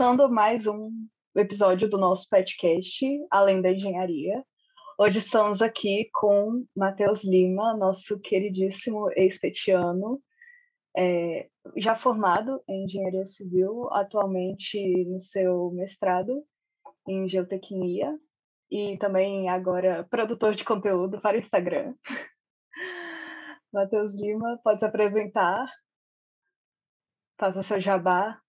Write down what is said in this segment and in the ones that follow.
começando mais um episódio do nosso podcast, Além da Engenharia. Hoje estamos aqui com Matheus Lima, nosso queridíssimo ex-petiano, é, já formado em Engenharia Civil, atualmente no seu mestrado em Geotecnia e também agora produtor de conteúdo para o Instagram. Matheus Lima, pode se apresentar, faça seu jabá.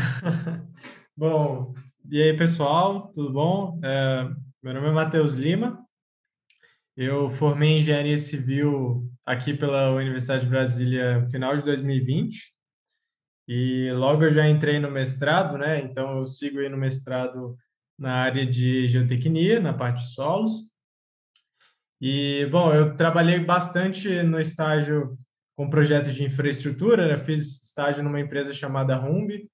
bom, e aí pessoal, tudo bom? É, meu nome é Matheus Lima, eu formei Engenharia Civil aqui pela Universidade de Brasília no final de 2020 e logo eu já entrei no mestrado, né? Então eu sigo aí no mestrado na área de geotecnia, na parte de solos. E, bom, eu trabalhei bastante no estágio com projetos de infraestrutura, né? fiz estágio numa empresa chamada Rumbi,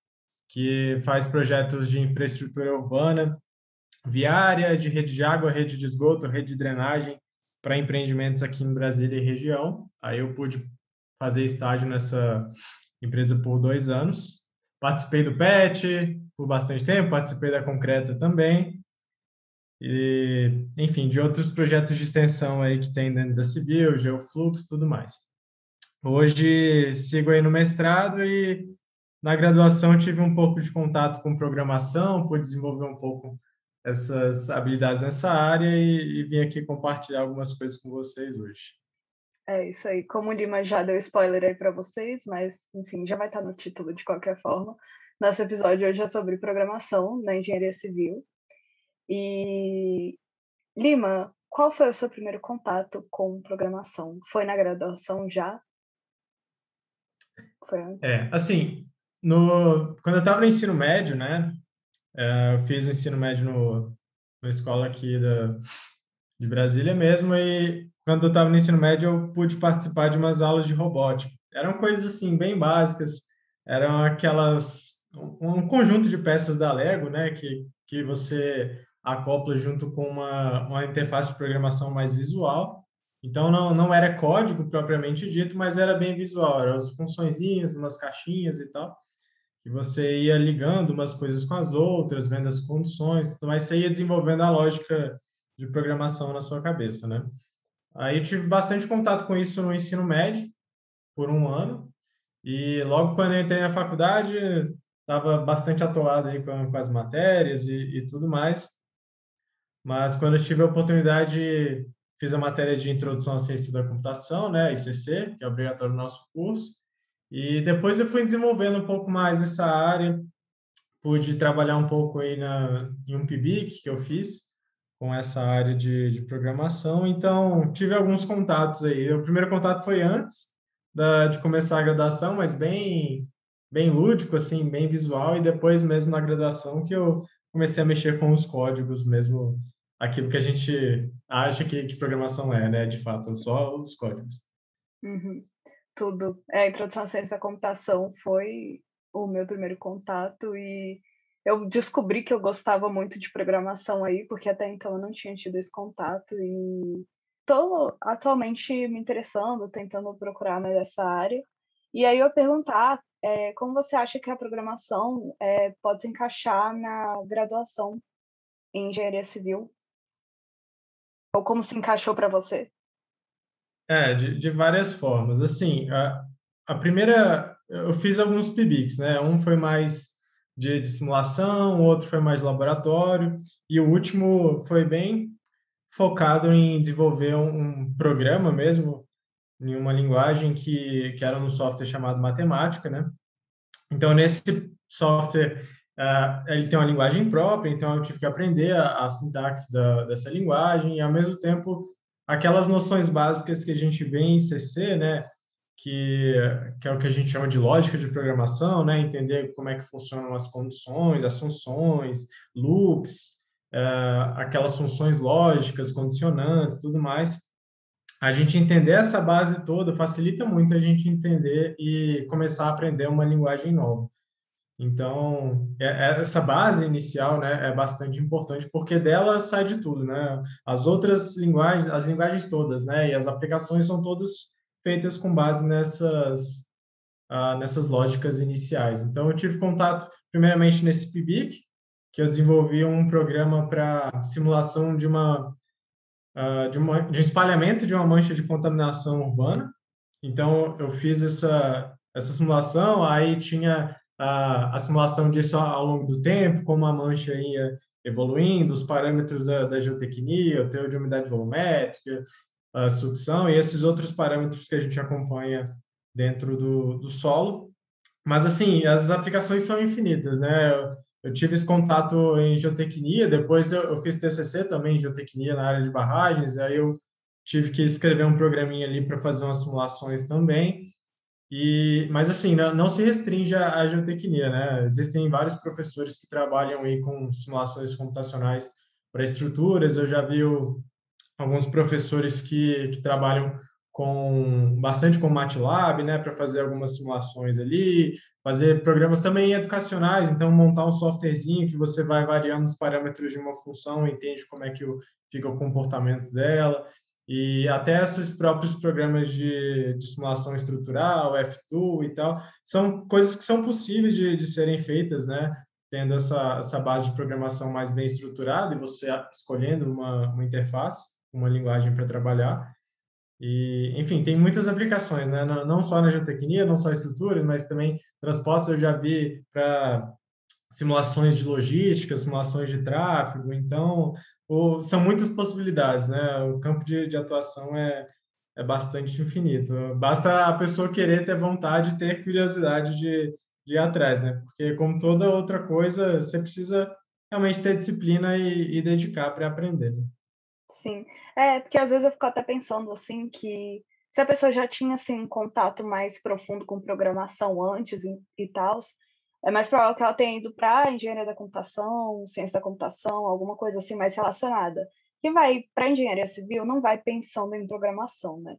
que faz projetos de infraestrutura urbana, viária, de rede de água, rede de esgoto, rede de drenagem para empreendimentos aqui em Brasília e região. Aí eu pude fazer estágio nessa empresa por dois anos. Participei do PET por bastante tempo, participei da Concreta também. E, enfim, de outros projetos de extensão aí que tem dentro da Civil, Geofluxo, tudo mais. Hoje sigo aí no mestrado e na graduação tive um pouco de contato com programação, pude desenvolver um pouco essas habilidades nessa área e, e vim aqui compartilhar algumas coisas com vocês hoje. É isso aí. Como o Lima já deu spoiler aí para vocês, mas enfim, já vai estar no título de qualquer forma. Nosso episódio hoje é sobre programação na engenharia civil. E Lima, qual foi o seu primeiro contato com programação? Foi na graduação já? Foi antes? É, assim, no, quando eu estava no ensino médio, né? É, eu fiz o ensino médio no, na escola aqui da, de Brasília mesmo, e quando eu estava no ensino médio, eu pude participar de umas aulas de robótica. Eram coisas assim bem básicas, eram aquelas um conjunto de peças da Lego, né, que que você acopla junto com uma uma interface de programação mais visual. Então não não era código propriamente dito, mas era bem visual, eram as funçõezinhas, umas caixinhas e tal que você ia ligando umas coisas com as outras, vendo as condições, mas você ia desenvolvendo a lógica de programação na sua cabeça, né? Aí tive bastante contato com isso no ensino médio, por um ano, e logo quando eu entrei na faculdade, estava bastante atolado aí com, com as matérias e, e, tudo mais, mas quando eu tive a oportunidade, fiz a matéria de Introdução à Ciência da Computação, né, ICC, que é obrigatório no nosso curso, e depois eu fui desenvolvendo um pouco mais essa área, pude trabalhar um pouco aí na, em um PIBIC que eu fiz com essa área de, de programação, então tive alguns contatos aí. O primeiro contato foi antes da, de começar a graduação, mas bem bem lúdico, assim, bem visual, e depois mesmo na graduação que eu comecei a mexer com os códigos mesmo, aquilo que a gente acha que, que programação é, né, de fato, só os códigos. Uhum tudo. É, a introdução à ciência da computação foi o meu primeiro contato e eu descobri que eu gostava muito de programação aí, porque até então eu não tinha tido esse contato e estou atualmente me interessando, tentando procurar mais essa área. E aí eu perguntar é, como você acha que a programação é, pode se encaixar na graduação em engenharia civil? Ou como se encaixou para você? É, de, de várias formas. Assim, a, a primeira, eu fiz alguns PIBICs, né? Um foi mais de, de simulação, outro foi mais laboratório, e o último foi bem focado em desenvolver um, um programa mesmo, em uma linguagem que, que era um software chamado matemática, né? Então, nesse software, uh, ele tem uma linguagem própria, então eu tive que aprender a, a sintaxe da, dessa linguagem e, ao mesmo tempo, aquelas noções básicas que a gente vê em CC, né, que, que é o que a gente chama de lógica de programação, né, entender como é que funcionam as condições, as funções, loops, é, aquelas funções lógicas, condicionantes, tudo mais. A gente entender essa base toda facilita muito a gente entender e começar a aprender uma linguagem nova. Então, é, é, essa base inicial né, é bastante importante, porque dela sai de tudo, né? As outras linguagens, as linguagens todas, né? E as aplicações são todas feitas com base nessas, uh, nessas lógicas iniciais. Então, eu tive contato, primeiramente, nesse PIBIC, que eu desenvolvi um programa para simulação de uma, uh, de uma de um espalhamento de uma mancha de contaminação urbana. Então, eu fiz essa, essa simulação, aí tinha a, a simulação disso ao longo do tempo, como a mancha ia evoluindo, os parâmetros da, da geotecnia, o teor de umidade volumétrica, a sucção e esses outros parâmetros que a gente acompanha dentro do, do solo. Mas, assim, as aplicações são infinitas, né? Eu, eu tive esse contato em geotecnia, depois eu, eu, fiz TCC também em geotecnia na área de barragens, aí eu tive que escrever um programinha ali para fazer umas simulações também. E, mas assim, não, não se restringe à, geotecnia, né? Existem vários professores que trabalham aí com simulações computacionais para estruturas. Eu já vi o, alguns professores que, que trabalham com bastante com MATLAB, né, para fazer algumas simulações ali, fazer programas também educacionais, então montar um softwarezinho que você vai variando os parâmetros de uma função, entende como é que o, fica o comportamento dela, e até esses próprios programas de, de simulação estrutural, F2 e tal, são coisas que são possíveis de, de serem feitas, né, tendo essa, essa base de programação mais bem estruturada e você escolhendo uma, uma interface, uma linguagem para trabalhar, e, enfim, tem muitas aplicações, né? Não só na geotecnia, não só estruturas, mas também transportes eu já vi para simulações de logística, simulações de tráfego. Então, o, são muitas possibilidades, né? O campo de, de atuação é, é bastante infinito. Basta a pessoa querer ter vontade, ter curiosidade de, de ir atrás, né? Porque, como toda outra coisa, você precisa realmente ter disciplina e, e dedicar para aprender. Né? Sim. É, porque às vezes eu fico até pensando assim que se a pessoa já tinha assim um contato mais profundo com programação antes e, e tal, é mais provável que ela tenha ido para engenharia da computação, ciência da computação, alguma coisa assim mais relacionada. Quem vai para engenharia civil não vai pensando em programação, né?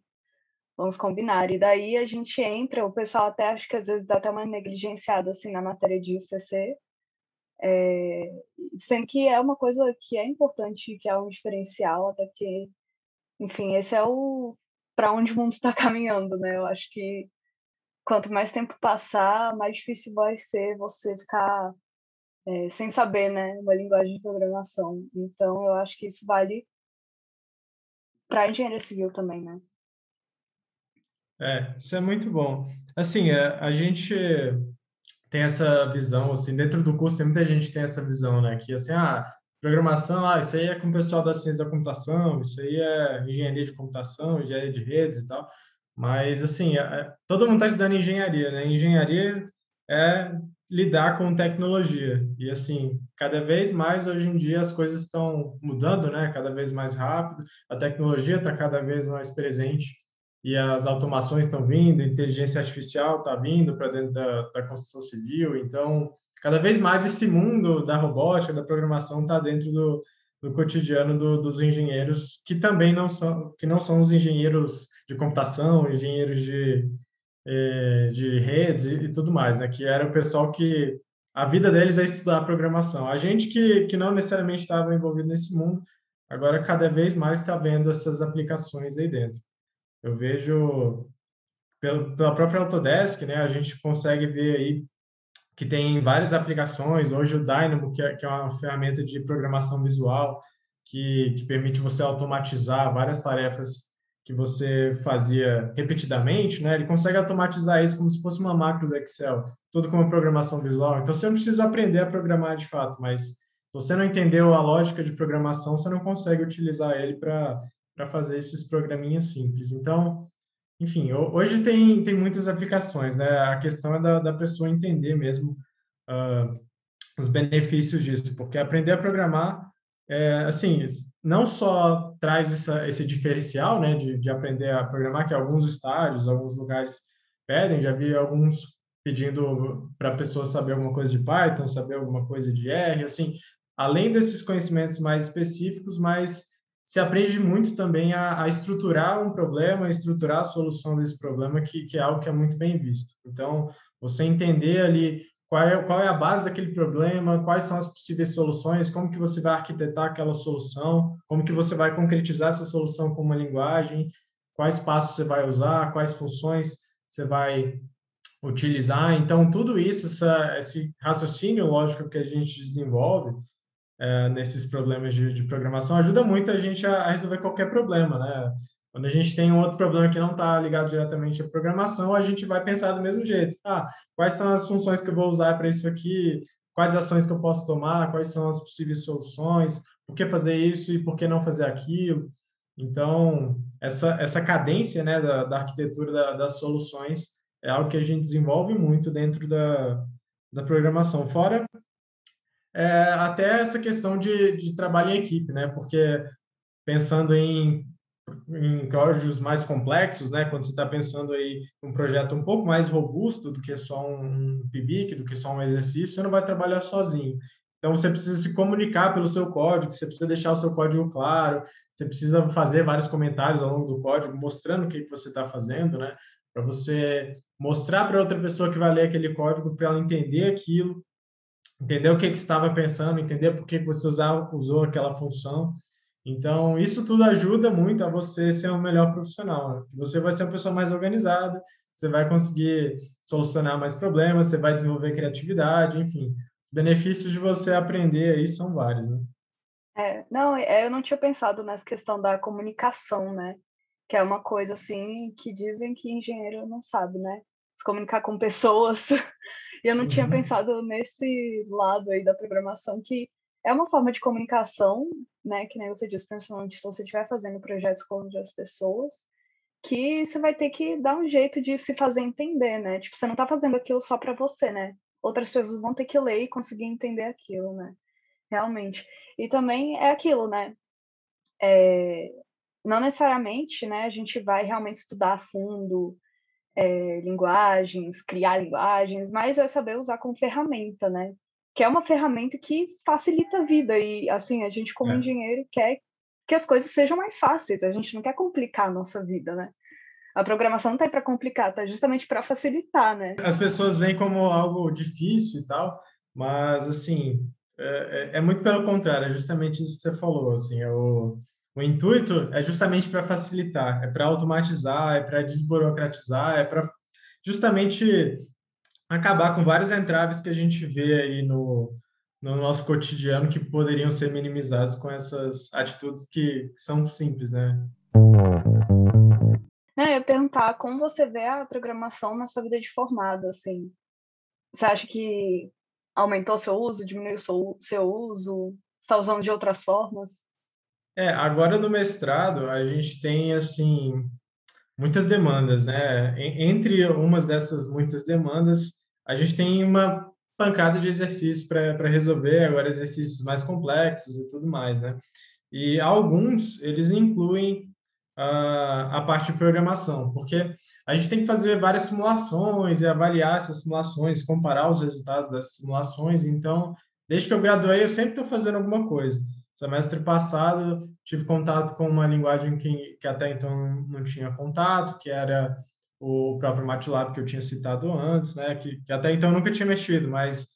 Vamos combinar. E daí a gente entra, o pessoal até acho que às vezes dá até uma negligenciada assim na matéria de ICC, é, sendo que é uma coisa que é importante, que é um diferencial, até que, enfim, esse é o para onde o mundo está caminhando, né? Eu acho que quanto mais tempo passar, mais difícil vai ser você ficar é, sem saber, né, uma linguagem de programação. Então, eu acho que isso vale para engenharia civil também, né? É, isso é muito bom. Assim, a, a gente tem essa visão, assim, dentro do curso tem muita gente que tem essa visão, né, que assim, ah, programação, ah, isso aí é com o pessoal da ciência da computação, isso aí é engenharia de computação, engenharia de redes e tal, mas, assim, é, é todo mundo está estudando engenharia, né, engenharia é lidar com tecnologia, e assim, cada vez mais hoje em dia as coisas estão mudando, né, cada vez mais rápido, a tecnologia está cada vez mais presente, e as automações estão vindo, inteligência artificial está vindo para dentro da, da, construção civil. Então, cada vez mais esse mundo da robótica, da programação está dentro do, do cotidiano do, dos engenheiros, que também não são, que não são os engenheiros de computação, engenheiros de, eh, de redes e, e tudo mais, né? que era o pessoal que a vida deles é estudar programação. A gente que, que não necessariamente estava envolvido nesse mundo, agora cada vez mais está vendo essas aplicações aí dentro. Eu vejo pela própria Autodesk, né, a gente consegue ver aí que tem várias aplicações. Hoje o Dynamo, que é, que é uma ferramenta de programação visual que, que permite você automatizar várias tarefas que você fazia repetidamente, né? Ele consegue automatizar isso como se fosse uma macro do Excel, tudo com uma programação visual. Então você não precisa aprender a programar de fato, mas se você não entendeu a lógica de programação, você não consegue utilizar ele para fazer esses programinhas simples. Então, enfim, hoje tem, tem muitas aplicações, né? A questão é da, da pessoa entender mesmo uh, os benefícios disso, porque aprender a programar, é, assim, não só traz essa, esse diferencial, né, de, de aprender a programar, que alguns estágios, alguns lugares pedem, já vi alguns pedindo para a pessoa saber alguma coisa de Python, saber alguma coisa de R, assim, além desses conhecimentos mais específicos, mas se aprende muito também a, a, estruturar um problema, a estruturar a solução desse problema, que, que é algo que é muito bem visto. Então, você entender ali qual é, qual é a base daquele problema, quais são as possíveis soluções, como que você vai arquitetar aquela solução, como que você vai concretizar essa solução com uma linguagem, quais passos você vai usar, quais funções você vai utilizar. Então, tudo isso, essa, esse raciocínio lógico que a gente desenvolve é, nesses problemas de, de, programação ajuda muito a gente a, a, resolver qualquer problema, né? Quando a gente tem um outro problema que não está ligado diretamente à programação, a gente vai pensar do mesmo jeito. Ah, quais são as funções que eu vou usar para isso aqui? Quais ações que eu posso tomar? Quais são as possíveis soluções? Por que fazer isso e por que não fazer aquilo? Então, essa, essa cadência né, da, da arquitetura da, das soluções é algo que a gente desenvolve muito dentro da, da programação. Fora é, até essa questão de, de trabalho em equipe, né? Porque pensando em, em códigos mais complexos, né? Quando você está pensando aí um projeto um pouco mais robusto do que só um PIBIC, do que só um exercício, você não vai trabalhar sozinho. Então, você precisa se comunicar pelo seu código, você precisa deixar o seu código claro, você precisa fazer vários comentários ao longo do código, mostrando o que, que você está fazendo, né? Para você mostrar para outra pessoa que vai ler aquele código, para ela entender aquilo, entender o que, que estava pensando, entender por que, você usava, usou aquela função. Então, isso tudo ajuda muito a você ser um melhor profissional. Né? Você vai ser uma pessoa mais organizada, você vai conseguir solucionar mais problemas, você vai desenvolver criatividade, enfim. Os benefícios de você aprender aí são vários, né? É, não, é, eu não tinha pensado nessa questão da comunicação, né? Que é uma coisa assim que dizem que engenheiro não sabe, né? Se comunicar com pessoas. e eu não uhum. tinha pensado nesse lado aí da programação, que é uma forma de comunicação, né? Que nem você disse, principalmente se você estiver fazendo projetos com outras pessoas, que você vai ter que dar um jeito de se fazer entender, né? Tipo, você não está fazendo aquilo só para você, né? Outras pessoas vão ter que ler e conseguir entender aquilo, né? realmente. E também é aquilo, né? É, não necessariamente, né? A gente vai realmente estudar a fundo é, linguagens, criar linguagens, mas é saber usar como ferramenta, né? Que é uma ferramenta que facilita a vida e, assim, a gente como é. engenheiro quer que as coisas sejam mais fáceis. A gente não quer complicar a nossa vida, né? A programação não tá para complicar, tá justamente para facilitar, né? As pessoas veem como algo difícil e tal, mas assim, é, é, é, muito pelo contrário, é justamente isso que você falou, assim, é o, intuito é justamente para facilitar, é para automatizar, é para desburocratizar, é para justamente acabar com vários entraves que a gente vê aí no, no nosso cotidiano que poderiam ser minimizados com essas atitudes que são simples, né? É, eu ia perguntar como você vê a programação na sua vida de formado, assim. Você acha que aumentou seu uso, diminuiu seu, seu uso? Está usando de outras formas? É, agora no mestrado a gente tem assim muitas demandas, né? Entre umas dessas muitas demandas, a gente tem uma pancada de exercícios para resolver, agora exercícios mais complexos e tudo mais, né? E alguns eles incluem a, a parte de programação, porque a gente tem que fazer várias simulações e avaliar essas simulações, comparar os resultados das simulações. Então, desde que eu graduei, eu sempre estou fazendo alguma coisa. Semestre passado, tive contato com uma linguagem que, que até então não tinha contato, que era o próprio MATLAB que eu tinha citado antes, né? Que, que até então nunca tinha mexido, mas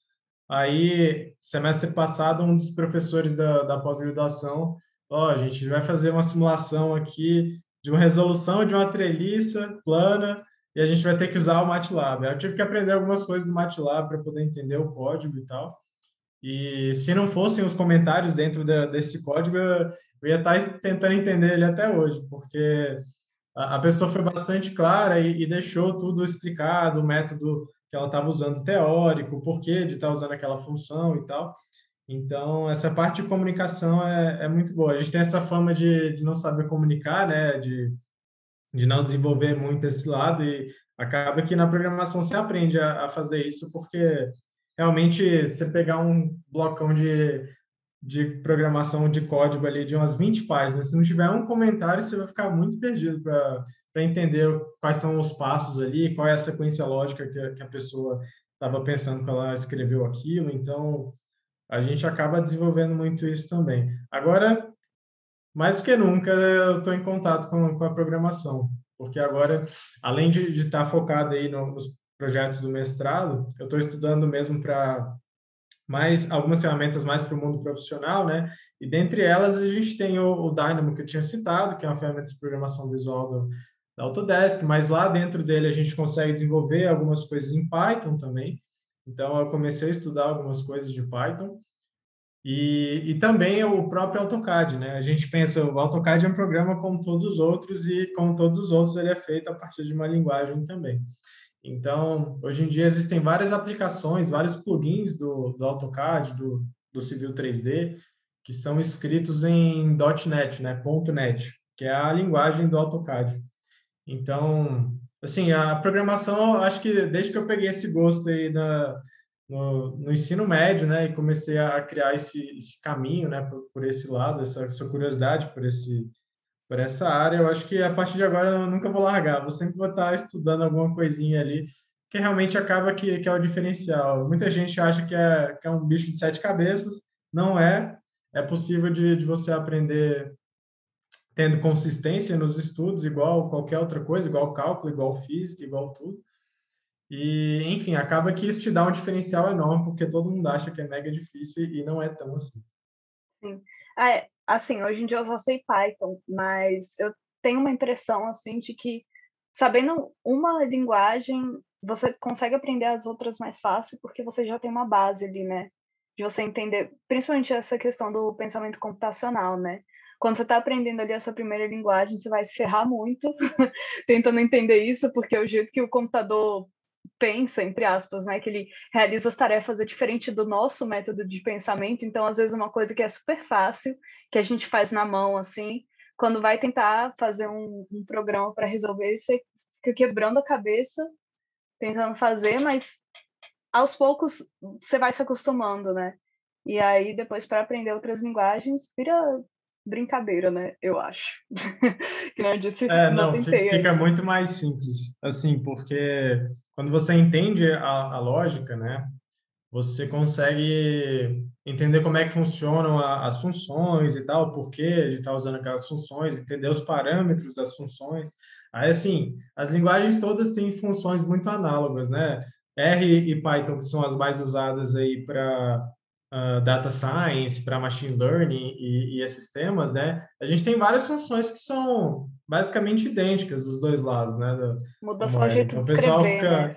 aí, semestre passado, um dos professores da, da pós-graduação ó, a gente vai fazer uma simulação aqui de uma resolução de uma treliça plana e a gente vai ter que usar o MATLAB. Eu tive que aprender algumas coisas do MATLAB para poder entender o código e tal. E se não fossem os comentários dentro de, desse código, eu, ia estar tá tentando entender ele até hoje, porque a, a pessoa foi bastante clara e, e, deixou tudo explicado, o método que ela estava usando teórico, o porquê de estar tá usando aquela função e tal. Então, essa parte de comunicação é, é muito boa. A gente tem essa fama de, de não saber comunicar, né? De, de não desenvolver muito esse lado e acaba que na programação você aprende a, a fazer isso porque realmente você pegar um blocão de, de programação de código ali de umas 20 páginas, se não tiver um comentário, você vai ficar muito perdido para entender quais são os passos ali, qual é a sequência lógica que, que a pessoa estava pensando quando ela escreveu aquilo. Então, a gente acaba desenvolvendo muito isso também. Agora, mais do que nunca, eu estou em contato com, com, a programação, porque agora, além de, de estar focado aí no, nos projetos do mestrado, eu estou estudando mesmo para mais algumas ferramentas mais para o mundo profissional, né? E dentre elas a gente tem o, o, Dynamo que eu tinha citado, que é uma ferramenta de programação visual do, da Autodesk, mas lá dentro dele a gente consegue desenvolver algumas coisas em Python também. Então, eu comecei a estudar algumas coisas de Python. E, e também o próprio AutoCAD, né? A gente pensa, o AutoCAD é um programa como todos os outros e como todos os outros ele é feito a partir de uma linguagem também. Então, hoje em dia existem várias aplicações, vários plugins do, do AutoCAD, do, do Civil 3D, que são escritos em .NET, né? .NET, que é a linguagem do AutoCAD. Então, assim, a programação, acho que desde que eu peguei esse gosto aí na, no, no, ensino médio, né, e comecei a criar esse, esse caminho, né, por, por esse lado, essa, essa, curiosidade por esse por essa área, eu acho que a partir de agora eu nunca vou largar, vou sempre vou estar estudando alguma coisinha ali, que realmente acaba que, que é o diferencial. Muita gente acha que é, que é um bicho de sete cabeças, não é, é possível de, de você aprender tendo consistência nos estudos, igual qualquer outra coisa, igual cálculo, igual física, igual tudo. E, enfim, acaba que isso te dá um diferencial enorme, porque todo mundo acha que é mega difícil e não é tão assim. Sim. É, assim, hoje em dia eu só sei Python, mas eu tenho uma impressão, assim, de que sabendo uma linguagem, você consegue aprender as outras mais fácil, porque você já tem uma base ali, né? De você entender, principalmente essa questão do pensamento computacional, né? Quando você está aprendendo ali a sua primeira linguagem, você vai se ferrar muito tentando entender isso, porque é o jeito que o computador pensa, entre aspas, né? Que ele realiza as tarefas é diferente do nosso método de pensamento. Então, às vezes, uma coisa que é super fácil, que a gente faz na mão, assim, quando vai tentar fazer um, um programa para resolver, você fica quebrando a cabeça, tentando fazer, mas aos poucos você vai se acostumando, né? E aí, depois, para aprender outras linguagens, vira brincadeira, né? Eu acho. que não disse, é, não, não fica muito mais simples, assim, porque quando você entende a, a lógica, né, você consegue entender como é que funcionam a, as funções e tal, por que de estar usando aquelas funções, entender os parâmetros das funções. Aí, assim, as linguagens todas têm funções muito análogas, né? R e Python, que são as mais usadas aí para uh, data science, para machine learning e, e, esses temas, né? A gente tem várias funções que são basicamente idênticas dos dois lados, né? Do, Muda só o jeito então, de escrever, pessoal fica, né?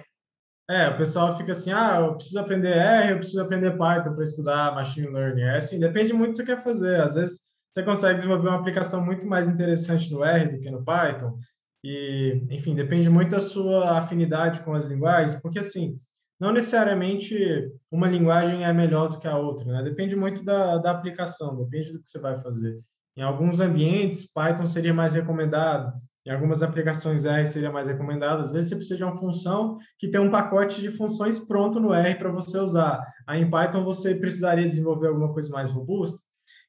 É, o pessoal fica assim, ah, eu preciso aprender R, eu preciso aprender Python para estudar machine learning. É assim, depende muito do que você quer fazer. Às vezes você consegue desenvolver uma aplicação muito mais interessante no R do que no Python. E, enfim, depende muito da sua afinidade com as linguagens, porque assim, não necessariamente uma linguagem é melhor do que a outra, né? Depende muito da, da aplicação, depende do que você vai fazer. Em alguns ambientes, Python seria mais recomendado, em algumas aplicações R seria mais recomendado. Às vezes você precisa de uma função que tem um pacote de funções pronto no R para você usar. Aí em Python você precisaria desenvolver alguma coisa mais robusta.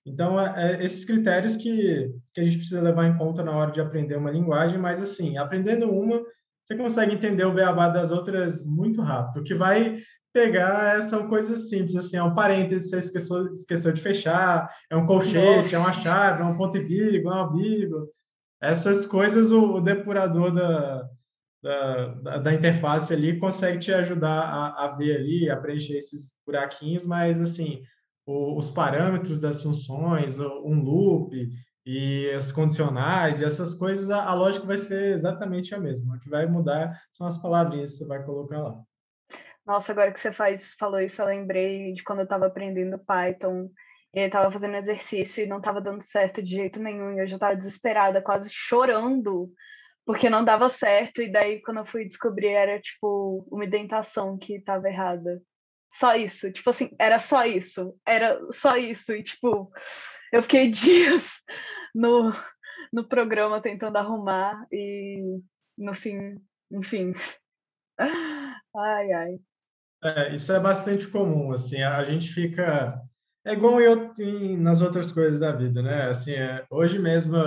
Então, é, é esses critérios que, que a gente precisa levar em conta na hora de aprender uma linguagem, mas assim, aprendendo uma, você consegue entender o beabá das outras muito rápido. O que vai pegar são coisas simples, assim, é um parênteses, você esqueceu, esqueceu de fechar, é um colchete, Nossa. é uma chave, é um ponto e vírgula, é uma vírgula. Essas coisas o, o depurador da, da, da, interface ali consegue te ajudar a, a, ver ali, a preencher esses buraquinhos, mas, assim, o, os parâmetros das funções, um loop, e as condicionais e essas coisas, a, a, lógica vai ser exatamente a mesma. O que vai mudar são as palavrinhas que você vai colocar lá. Nossa, agora que você faz, falou isso, eu lembrei de quando eu estava aprendendo Python e estava fazendo exercício e não estava dando certo de jeito nenhum. E eu já estava desesperada, quase chorando, porque não dava certo. E daí, quando eu fui descobrir, era tipo uma indentação que estava errada. Só isso, tipo assim, era só isso, era só isso. E tipo, eu fiquei dias no, no programa tentando arrumar e no fim, enfim. Ai, ai. É, isso é bastante comum, assim, a gente fica... É igual eu em, nas outras coisas da vida, né? Assim, é, hoje mesmo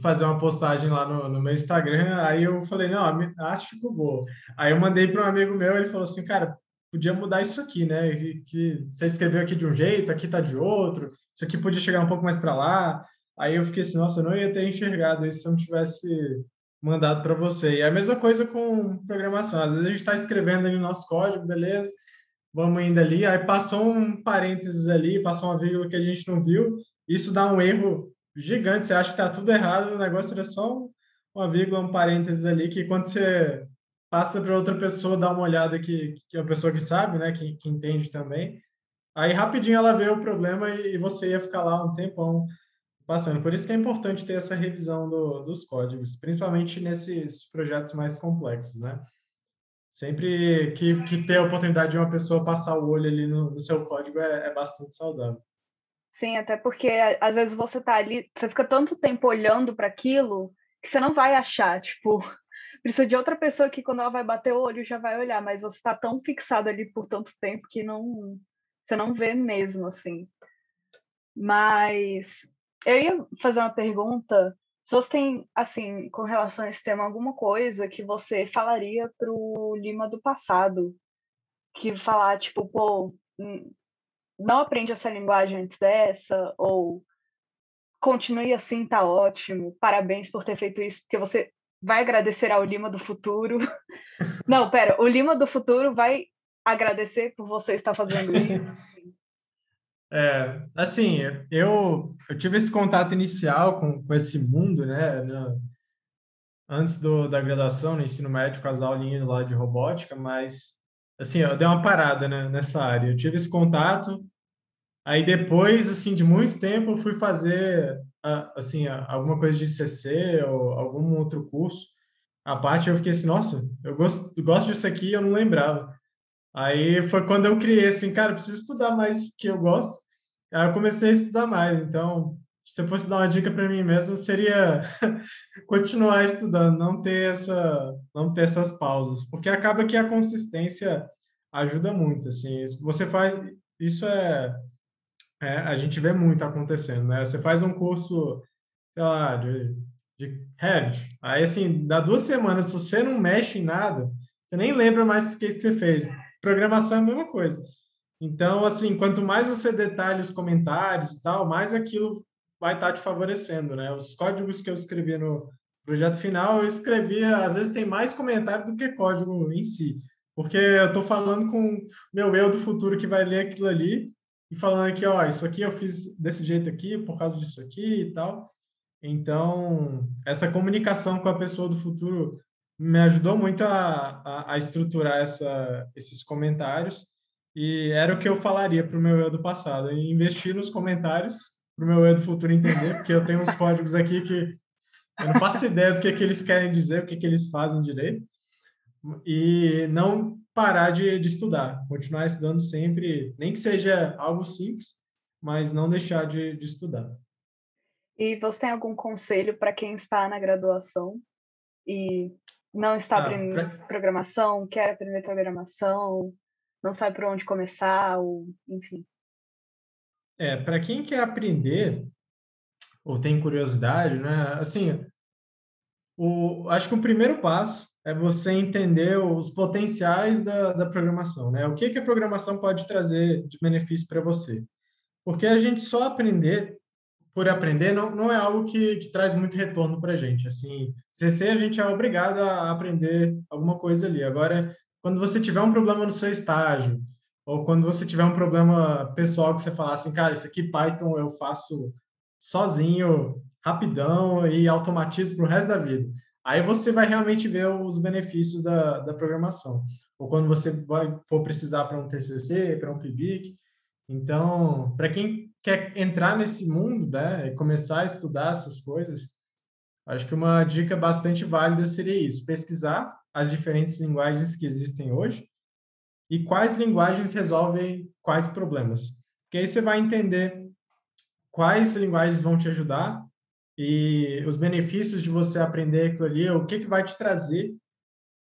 fazer uma postagem lá no, no meu Instagram, aí eu falei, não, acho que vou. Aí eu mandei para um amigo meu, ele falou assim, cara, podia mudar isso aqui, né? Que, que, você escreveu aqui de um jeito, aqui tá de outro, isso aqui podia chegar um pouco mais para lá. Aí eu fiquei assim, nossa, eu não ia ter enxergado isso se eu não tivesse mandado para você. E é a mesma coisa com programação. Às vezes a gente está escrevendo ali o nosso código, beleza, vamos indo ali, aí passou um parênteses ali, passou uma vírgula que a gente não viu, isso dá um erro gigante, você acha que está tudo errado, o negócio era só uma vírgula, um parênteses ali, que quando você passa para outra pessoa dar uma olhada que, que é uma pessoa que sabe, né, que, que entende também, aí rapidinho ela vê o problema e, e você ia ficar lá um tempão passando. Por isso que é importante ter essa revisão do, dos códigos, principalmente nesses projetos mais complexos, né? Sempre que, que ter a oportunidade de uma pessoa passar o olho ali no, no seu código é, é bastante saudável. Sim, até porque às vezes você tá ali, você fica tanto tempo olhando para aquilo que você não vai achar, tipo, precisa de outra pessoa que quando ela vai bater o olho já vai olhar, mas você está tão fixado ali por tanto tempo que não você não vê mesmo assim. Mas eu ia fazer uma pergunta, se você tem assim, com relação a esse tema alguma coisa que você falaria pro Lima do passado, que falar tipo, pô, não aprende essa linguagem antes dessa ou continue assim, tá ótimo. Parabéns por ter feito isso, porque você vai agradecer ao Lima do futuro. Não, pera, o Lima do futuro vai agradecer por você estar fazendo isso. É, assim, eu, eu tive esse contato inicial com, com esse mundo, né, no, antes do, da graduação, no ensino médio, com as aulinhas lá de robótica, mas, assim, eu dei uma parada né, nessa área. Eu tive esse contato, aí depois, assim, de muito tempo, eu fui fazer, assim, alguma coisa de CC ou algum outro curso. A parte eu fiquei assim, nossa, eu gosto, gosto disso aqui, eu não lembrava. Aí foi quando eu criei assim, cara, preciso estudar mais que eu gosto. Aí eu comecei a estudar mais. Então, se eu fosse dar uma dica para mim mesmo, seria continuar estudando, não ter essa, não ter essas pausas, porque acaba que a consistência ajuda muito. Assim, você faz isso é, é a gente vê muito acontecendo, né? Você faz um curso, sei lá, de, de Revit, aí assim, dá duas semanas, se você não mexe em nada, você nem lembra mais o que, que você fez Programação é a mesma coisa. Então, assim, quanto mais você detalha os comentários e tal, mais aquilo vai estar te favorecendo, né? Os códigos que eu escrevi no projeto final, eu escrevia, às vezes tem mais comentário do que código em si, porque eu estou falando com meu eu do futuro que vai ler aquilo ali e falando aqui, ó, isso aqui eu fiz desse jeito aqui, por causa disso aqui e tal. Então, essa comunicação com a pessoa do futuro me ajudou muito a, a, a estruturar essa, esses comentários e era o que eu falaria para o meu eu do passado, investir nos comentários para o meu eu do futuro entender, porque eu tenho uns códigos aqui que eu não faço ideia do que, que eles querem dizer, o que, que eles fazem direito, e não parar de, de estudar, continuar estudando sempre, nem que seja algo simples, mas não deixar de, de estudar. E você tem algum conselho para quem está na graduação e não está ah, aprendendo pra... programação, quer aprender programação, não sabe por onde começar, ou enfim. É, para quem quer aprender ou tem curiosidade, né? Assim, o, acho que o primeiro passo é você entender os potenciais da, da programação, né? O que, que a programação pode trazer de benefício para você? Porque a gente só aprender por aprender não, não é algo que, que traz muito retorno para a gente. Assim, CC a gente é obrigado a aprender alguma coisa ali. Agora, quando você tiver um problema no seu estágio, ou quando você tiver um problema pessoal que você falar assim, cara, isso aqui Python eu faço sozinho, rapidão e automatizo para o resto da vida. Aí você vai realmente ver os benefícios da, da programação. Ou quando você vai, for precisar para um TCC, para um PIBIC. Então, para quem quer entrar nesse mundo, né, e começar a estudar essas coisas, acho que uma dica bastante válida seria isso: pesquisar as diferentes linguagens que existem hoje e quais linguagens resolvem quais problemas. Porque aí você vai entender quais linguagens vão te ajudar e os benefícios de você aprender aquilo ali, o que, que vai te trazer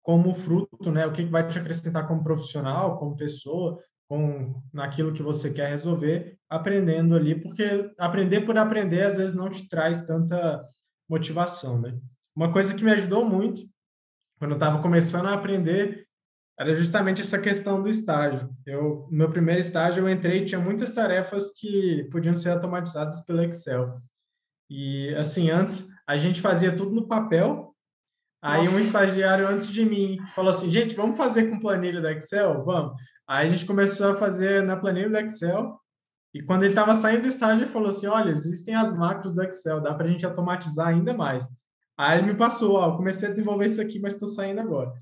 como fruto, né? O que, que vai te acrescentar como profissional, como pessoa, com naquilo que você quer resolver, aprendendo ali, porque aprender por aprender às vezes não te traz tanta motivação, né? Uma coisa que me ajudou muito quando eu estava começando a aprender era justamente essa questão do estágio. Eu, no meu primeiro estágio, eu entrei e tinha muitas tarefas que podiam ser automatizadas pelo Excel. E, assim, antes a gente fazia tudo no papel. Aí Nossa. um estagiário antes de mim falou assim, gente, vamos fazer com planilha do Excel? Vamos. Aí a gente começou a fazer na planilha do Excel. E quando ele estava saindo do estágio, ele falou assim: olha, existem as macros do Excel, dá para a gente automatizar ainda mais. Aí ele me passou, ó, comecei a desenvolver isso aqui, mas estou saindo agora.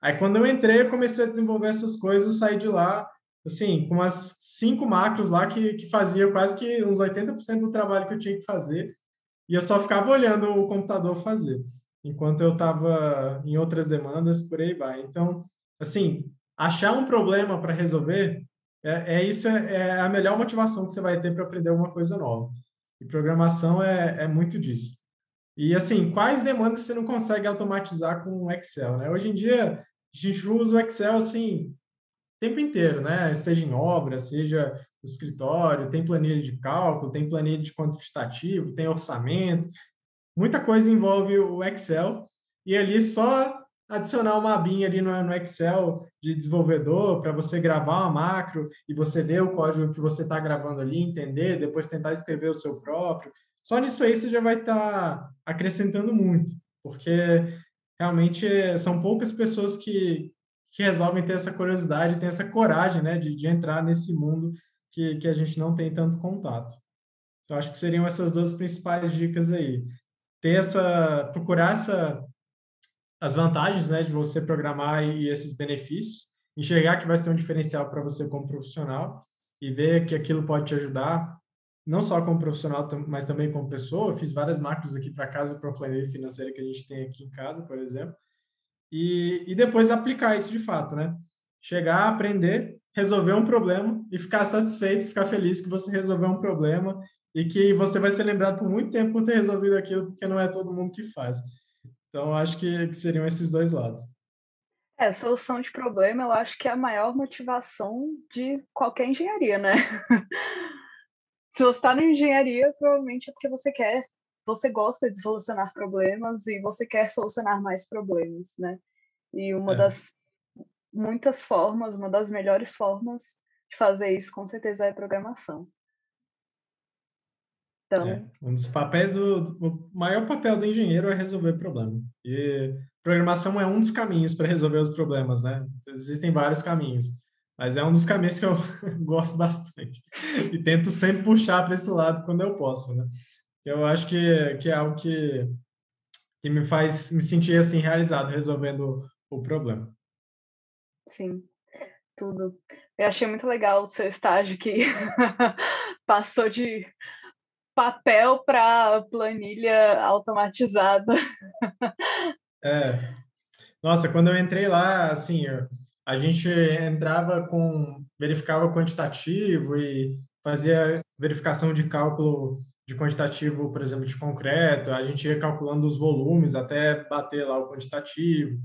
Aí quando eu entrei, eu comecei a desenvolver essas coisas, eu saí de lá, assim, com umas cinco macros lá que, que fazia quase que uns 80% do trabalho que eu tinha que fazer. E eu só ficava olhando o computador fazer, enquanto eu estava em outras demandas, por aí vai. Então, assim, achar um problema para resolver, é, é isso, é, é, a melhor motivação que você vai ter para aprender alguma coisa nova. E programação é, é muito disso. E assim, quais demandas você não consegue automatizar com o Excel, né? Hoje em dia, a gente usa o Excel assim, o tempo inteiro, né? Seja em obra, seja no escritório, tem planilha de cálculo, tem planilha de quantitativo, tem orçamento. Muita coisa envolve o Excel. E ali só adicionar uma abinha ali no, no Excel de desenvolvedor para você gravar uma macro e você ver o código que você está gravando ali, entender, depois tentar escrever o seu próprio. Só nisso aí você já vai estar tá acrescentando muito, porque realmente são poucas pessoas que, que resolvem ter essa curiosidade, ter essa coragem né, de, de entrar nesse mundo que, que a gente não tem tanto contato. Então, acho que seriam essas duas principais dicas aí. Ter essa, procurar essa, as vantagens né, de você programar e esses benefícios, enxergar que vai ser um diferencial para você como profissional e ver que aquilo pode te ajudar não só como profissional, mas também como pessoa. Eu fiz várias macros aqui para casa, para a planilha financeira que a gente tem aqui em casa, por exemplo. E, e depois aplicar isso de fato, né? Chegar, aprender, resolver um problema e ficar satisfeito, ficar feliz que você resolveu um problema e que você vai ser lembrado por muito tempo por ter resolvido aquilo, porque não é todo mundo que faz. Então, acho que, que seriam esses dois lados. É, solução de problema, eu acho que é a maior motivação de qualquer engenharia, né? se você está na engenharia, provavelmente é porque você quer, você gosta de solucionar problemas e você quer solucionar mais problemas, né? E uma é. das muitas formas, uma das melhores formas de fazer isso, com certeza, é programação. Então, é, um dos papéis do, o maior papel do engenheiro é resolver problema. E programação é um dos caminhos para resolver os problemas, né? Existem vários caminhos. Mas é um dos caminhos que eu gosto bastante. E tento sempre puxar para esse lado quando eu posso, né? Eu acho que, que é algo que, que me faz me sentir assim realizado resolvendo o problema. Sim, tudo. Eu achei muito legal o seu estágio que passou de papel para planilha automatizada. É. Nossa, quando eu entrei lá, assim, a gente entrava com, verificava quantitativo e fazia verificação de cálculo de quantitativo, por exemplo, de concreto, a gente ia calculando os volumes até bater lá o quantitativo,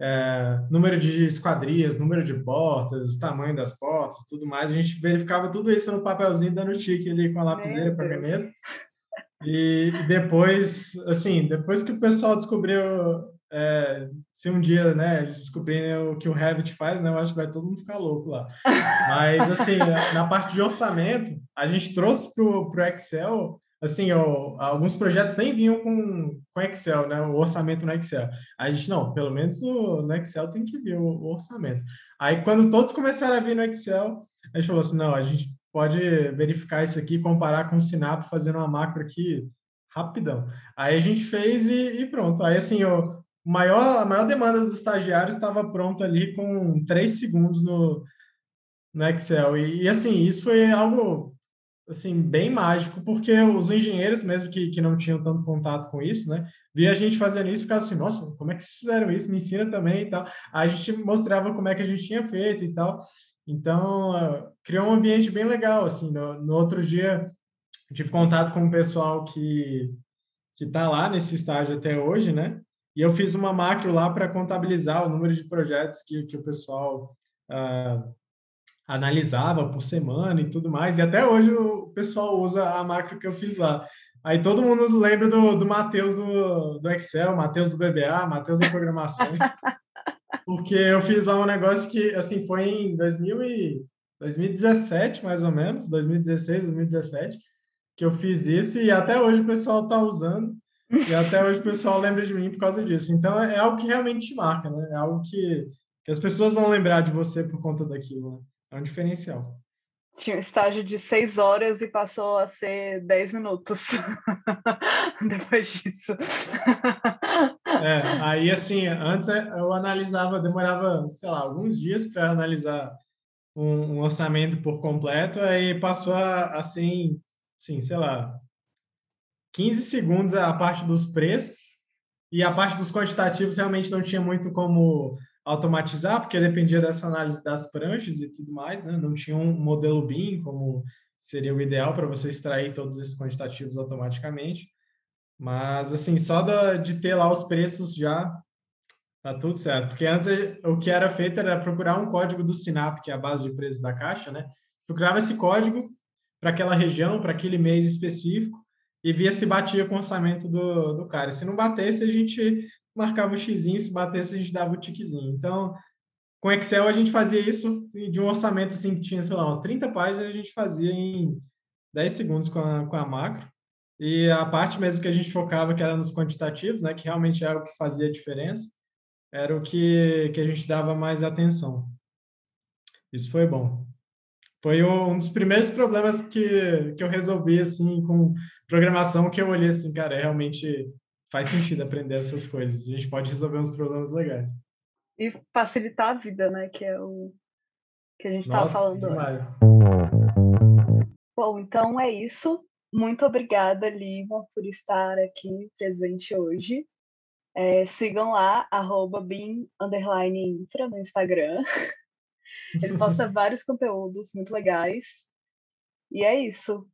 é, número de esquadrias, número de portas, tamanho das portas, tudo mais. A gente verificava tudo isso no papelzinho, dando tique ali com a lapiseira para caneta. E depois, assim, depois que o pessoal descobriu é, se um dia, né, eles descobrirem o que o Revit faz, né, eu acho que vai todo mundo ficar louco lá. Mas, assim, na parte de orçamento, a gente trouxe para o Excel, assim, ó, alguns projetos nem vinham com, com Excel, né, o orçamento no Excel. A gente, não, pelo menos no, no Excel tem que vir o, o orçamento. Aí, quando todos começaram a vir no Excel, a gente falou assim, não, a gente pode verificar isso aqui, comparar com o Sinap, fazendo uma macro aqui rapidão. Aí a gente fez e, e pronto. Aí, assim, eu, maior, a maior demanda dos estagiários estava pronta ali com três segundos no, no Excel. E, e, assim, isso foi algo assim bem mágico, porque os engenheiros, mesmo que, que não tinham tanto contato com isso, né, via a gente fazendo isso e ficava assim, nossa, como é que vocês fizeram isso? Me ensina também e tal. Aí a gente mostrava como é que a gente tinha feito e tal. Então, uh, criou um ambiente bem legal, assim. No, no outro dia, tive contato com um pessoal que que está lá nesse estágio até hoje, né? E eu fiz uma macro lá para contabilizar o número de projetos que, que o pessoal uh, analisava por semana e tudo mais. E até hoje o pessoal usa a macro que eu fiz lá. Aí todo mundo lembra do, do Matheus do, do Excel, Matheus do VBA, Matheus da programação. porque eu fiz lá um negócio que, assim, foi em 2000 e, 2017, mais ou menos, 2016, 2017, que eu fiz isso e até hoje o pessoal está usando. E até hoje o pessoal lembra de mim por causa disso. Então é algo que realmente te marca, né? É algo que, que as pessoas vão lembrar de você por conta daquilo. Né? É um diferencial. tinha um estágio de seis horas e passou a ser dez minutos depois disso. É, aí assim, antes eu analisava, demorava, sei lá, alguns dias para analisar um, um, orçamento por completo, aí passou a, assim, sim, sei lá, 15 segundos a parte dos preços e a parte dos quantitativos realmente não tinha muito como automatizar, porque dependia dessa análise das pranchas e tudo mais, né? Não tinha um modelo BIM como seria o ideal para você extrair todos esses quantitativos automaticamente. Mas, assim, só de ter lá os preços já tá tudo certo. Porque antes o que era feito era procurar um código do Sinap, que é a base de preços da Caixa, né? Procurava esse código para aquela região, para aquele mês específico, e via se batia com o orçamento do, do cara. Se não batesse, a gente marcava o xizinho, se batesse, a gente dava o tiquezinho. Então, com Excel, a gente fazia isso de um orçamento assim que tinha, sei lá, umas 30 páginas, a gente fazia em 10 segundos com a, com a macro. E a parte mesmo que a gente focava, que era nos quantitativos, né, que realmente era o que fazia a diferença, era o que, que a gente dava mais atenção. Isso foi bom. Foi um dos primeiros problemas que, que eu resolvi, assim, com programação, que eu olhei assim, cara, é realmente faz sentido aprender essas coisas. A gente pode resolver uns problemas legais. E facilitar a vida, né? Que é o que a gente estava falando. Demais. Bom, então é isso. Muito obrigada, Lima, por estar aqui presente hoje. É, sigam lá, arroba Infra no Instagram. Ele posta vários conteúdos muito legais. E é isso.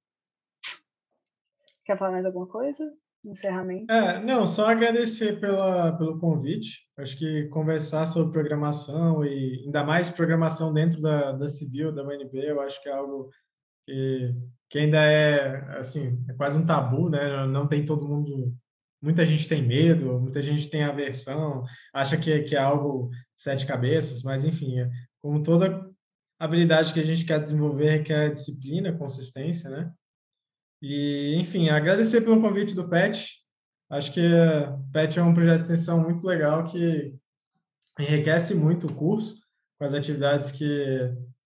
Quer falar mais alguma coisa? Encerramento. É, não, só agradecer pela, pelo convite. Acho que conversar sobre programação e ainda mais programação dentro da, da civil, da UNB, eu acho que é algo que, que ainda é, assim, é quase um tabu, né? Não tem todo mundo... Muita gente tem medo, muita gente tem aversão, acha que, que é algo sete cabeças, mas enfim, é, como toda habilidade que a gente quer desenvolver requer disciplina, consistência, né? E, enfim, agradecer pelo convite do PET. Acho que o PET é um projeto de extensão muito legal que enriquece muito o curso com as atividades que,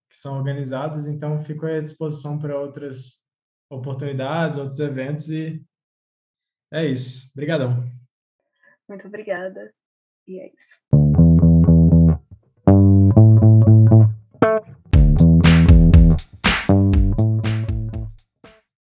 que são organizadas. Então, fico à disposição para outras oportunidades, outros eventos e é isso. Obrigadão. Muito obrigada. E é isso.